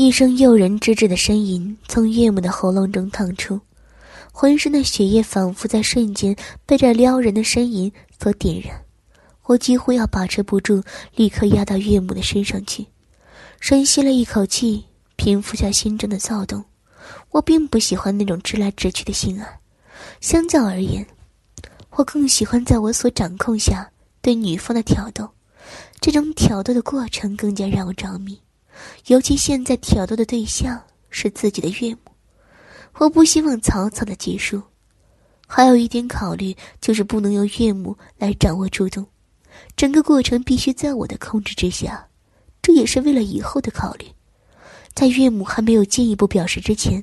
一声诱人之至的呻吟从岳母的喉咙中淌出，浑身的血液仿佛在瞬间被这撩人的呻吟所点燃。我几乎要把持不住，立刻压到岳母的身上去。深吸了一口气，平复下心中的躁动。我并不喜欢那种直来直去的性爱，相较而言，我更喜欢在我所掌控下对女方的挑逗。这种挑逗的过程更加让我着迷，尤其现在挑逗的对象是自己的岳母，我不希望草草的结束。还有一点考虑就是不能由岳母来掌握主动，整个过程必须在我的控制之下，这也是为了以后的考虑。在岳母还没有进一步表示之前，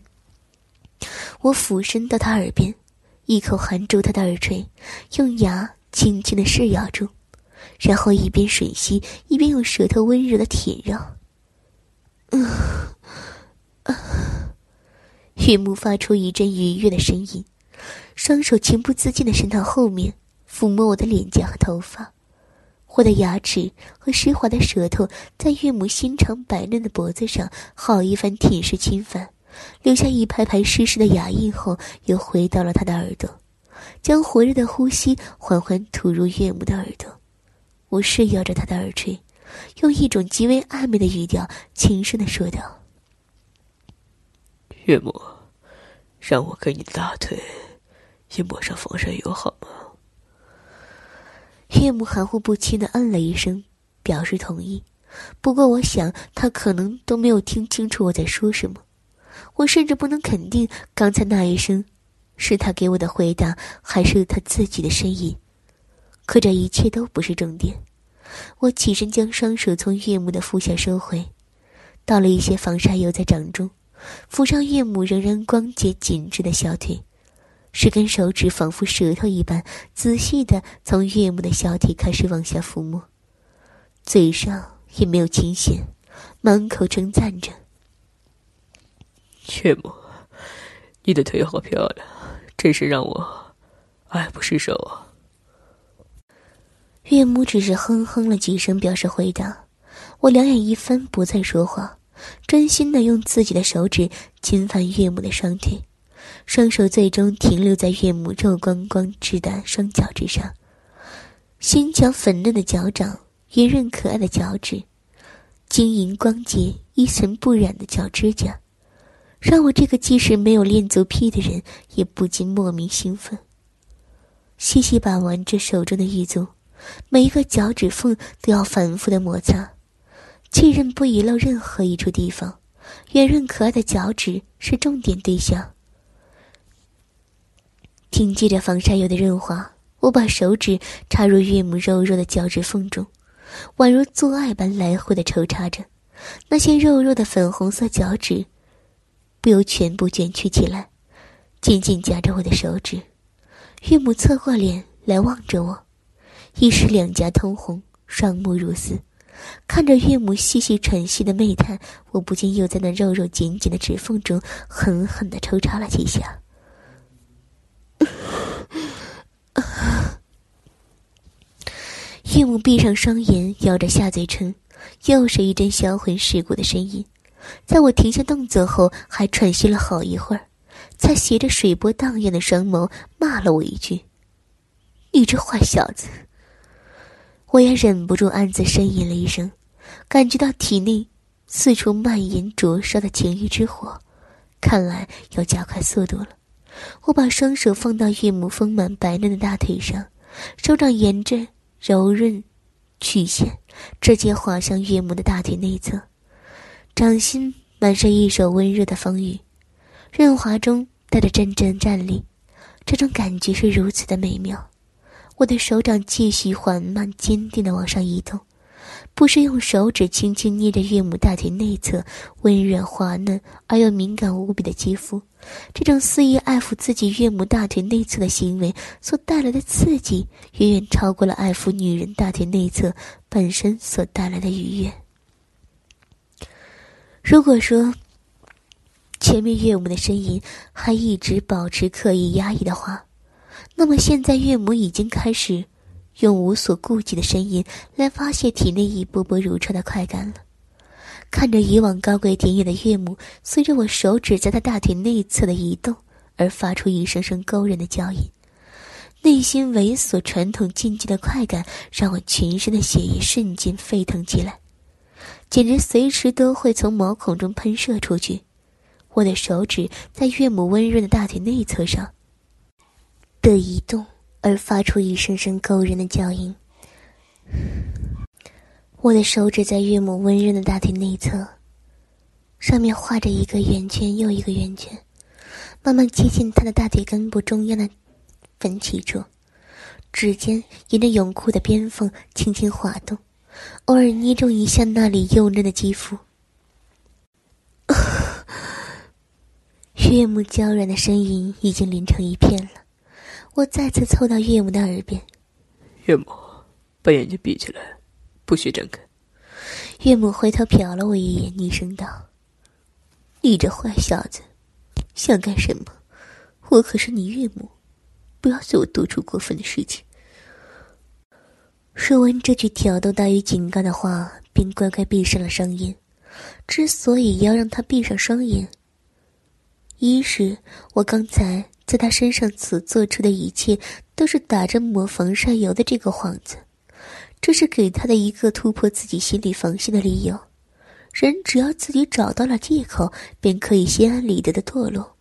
我俯身到她耳边，一口含住她的耳垂，用牙轻轻的噬咬住。然后一边吮吸，一边用舌头温柔的舔绕。嗯，岳母发出一阵愉悦的声音，双手情不自禁的伸到后面，抚摸我的脸颊和头发。我的牙齿和湿滑的舌头在岳母心长白嫩的脖子上好一番舔舐侵犯，留下一排排湿湿的牙印后，又回到了他的耳朵，将火热的呼吸缓缓吐入岳母的耳朵。我噬咬着他的耳垂，用一种极为暧昧的语调轻声的说道：“岳母，让我给你的大腿也抹上防晒油好吗？”岳母含糊不清的嗯了一声，表示同意。不过，我想他可能都没有听清楚我在说什么。我甚至不能肯定刚才那一声，是他给我的回答，还是他自己的呻吟。可这一切都不是重点。我起身将双手从岳母的腹下收回，倒了一些防晒油在掌中，抚上岳母仍然光洁紧致的小腿，十根手指仿佛舌头一般，仔细的从岳母的小腿开始往下抚摸，嘴上也没有清闲，满口称赞着：“岳母，你的腿好漂亮，真是让我爱不释手啊！”岳母只是哼哼了几声，表示回答。我两眼一翻，不再说话，专心的用自己的手指侵犯岳母的双腿，双手最终停留在岳母肉光光直的双脚之上，纤巧粉嫩的脚掌，圆润可爱的脚趾，晶莹光洁、一尘不染的脚指甲，让我这个即使没有练足癖的人也不禁莫名兴奋。细细把玩着手中的玉足。每一个脚趾缝都要反复的摩擦，确认不遗漏任何一处地方。圆润可爱的脚趾是重点对象。凭借着防晒油的润滑，我把手指插入岳母肉肉的脚趾缝中，宛如做爱般来回的抽插着。那些肉肉的粉红色脚趾，不由全部卷曲起来，紧紧夹着我的手指。岳母侧过脸来望着我。一时两颊通红，双目如丝，看着岳母细细喘息的媚态，我不禁又在那肉肉紧紧的指缝中狠狠的抽插了几下。岳母闭上双眼，咬着下嘴唇，又是一阵销魂蚀骨的声音。在我停下动作后，还喘息了好一会儿，才斜着水波荡漾的双眸骂了我一句：“你这坏小子！”我也忍不住暗自呻吟了一声，感觉到体内四处蔓延灼烧的情欲之火，看来要加快速度了。我把双手放到岳母丰满白嫩的大腿上，手掌沿着柔润曲线直接滑向岳母的大腿内侧，掌心满是一手温热的风雨，润滑中带着阵阵战栗，这种感觉是如此的美妙。我的手掌继续缓慢、坚定的往上移动，不是用手指轻轻捏着岳母大腿内侧温软滑嫩而又敏感无比的肌肤，这种肆意爱抚自己岳母大腿内侧的行为所带来的刺激，远远超过了爱抚女人大腿内侧本身所带来的愉悦。如果说前面岳母的呻吟还一直保持刻意压抑的话，那么现在，岳母已经开始用无所顾忌的声音来发泄体内一波波如潮的快感了。看着以往高贵典雅的岳母，随着我手指在她大腿内侧的移动而发出一声声勾人的娇吟，内心猥琐、传统禁忌的快感让我全身的血液瞬间沸腾起来，简直随时都会从毛孔中喷射出去。我的手指在岳母温润的大腿内侧上的移动，而发出一声声勾人的叫音。我的手指在岳母温润的大腿内侧，上面画着一个圆圈又一个圆圈，慢慢接近她的大腿根部中央的分歧处，指尖沿着泳裤的边缝轻轻滑动，偶尔捏中一下那里幼嫩的肌肤。岳母娇软的声音已经连成一片了，我再次凑到岳母的耳边：“岳母，把眼睛闭起来，不许睁开。”岳母回头瞟了我一眼，厉声道：“你这坏小子，想干什么？我可是你岳母，不要对我做出过分的事情。”说完这句挑逗大于警告的话，便乖乖闭上了双眼。之所以要让他闭上双眼，一是我刚才在他身上所做出的一切都是打着抹防晒油的这个幌子，这是给他的一个突破自己心理防线的理由。人只要自己找到了借口，便可以心安理得的堕落。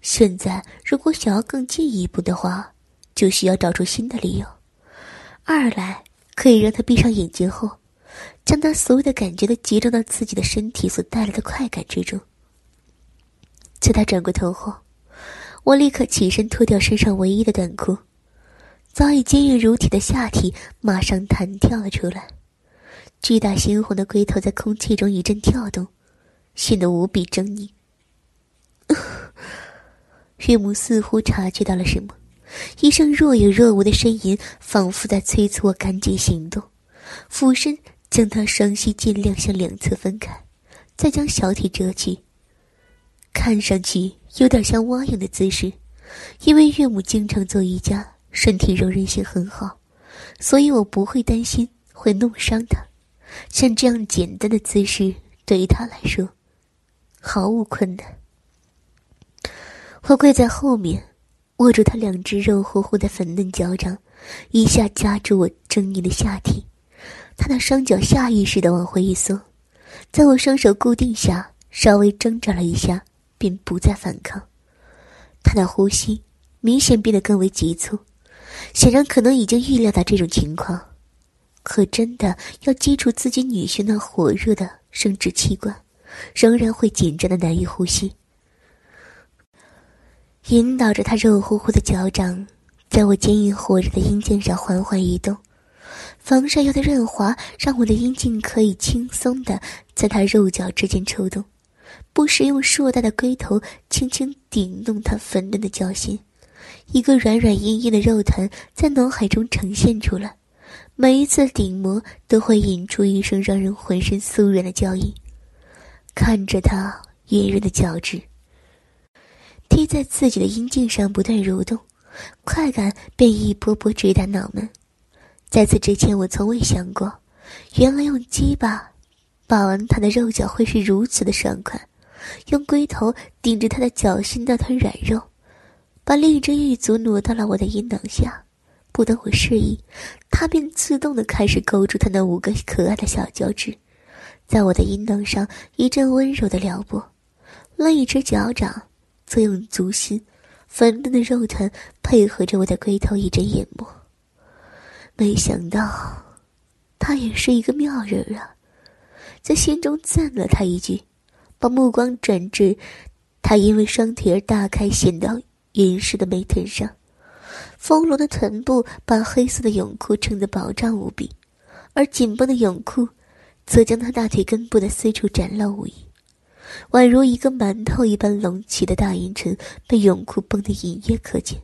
现在如果想要更进一步的话，就需要找出新的理由。二来可以让他闭上眼睛后，将他所有的感觉都集中到自己的身体所带来的快感之中。在他转过头后，我立刻起身脱掉身上唯一的短裤，早已坚硬如铁的下体马上弹跳了出来，巨大猩红的龟头在空气中一阵跳动，显得无比狰狞。岳母似乎察觉到了什么，一声若有若无的呻吟，仿佛在催促我赶紧行动，俯身将他双膝尽量向两侧分开，再将小体折起。看上去有点像蛙泳的姿势，因为岳母经常做瑜伽，身体柔韧性很好，所以我不会担心会弄伤她。像这样简单的姿势，对于她来说毫无困难。我跪在后面，握住她两只肉乎乎的粉嫩脚掌，一下夹住我狰狞的下体。她的双脚下意识的往回一缩，在我双手固定下，稍微挣扎了一下。便不再反抗，他的呼吸明显变得更为急促，显然可能已经预料到这种情况，可真的要接触自己女婿那火热的生殖器官，仍然会紧张的难以呼吸。引导着他肉乎乎的脚掌，在我坚硬火热的阴茎上缓缓移动，防晒油的润滑让我的阴茎可以轻松的在他肉脚之间抽动。不时用硕大的龟头轻轻顶弄他粉嫩的脚心，一个软软硬硬的肉团在脑海中呈现出来。每一次顶磨都会引出一声让人浑身酥软的叫音。看着他圆润的脚趾贴在自己的阴茎上不断蠕动，快感便一波波直达脑门。在此之前，我从未想过，原来用鸡巴把玩他的肉脚会是如此的爽快。用龟头顶着他的脚心那团软肉，把另一只玉足挪到了我的阴囊下。不等我示意，他便自动的开始勾住他那五个可爱的小脚趾，在我的阴囊上一阵温柔的撩拨。另一只脚掌则用足心粉嫩的肉团配合着我的龟头一阵研磨。没想到，他也是一个妙人啊，在心中赞了他一句。把目光转至他因为双腿而大开显到匀实的美臀上，丰隆的臀部把黑色的泳裤撑得饱胀无比，而紧绷的泳裤则将他大腿根部的四处展露无遗，宛如一个馒头一般隆起的大阴唇被泳裤绷得隐约可见，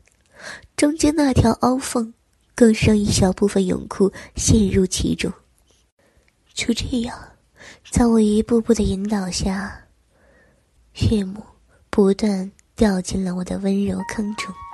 中间那条凹缝更是让一小部分泳裤陷入其中。就这样，在我一步步的引导下。岳母不断掉进了我的温柔坑中。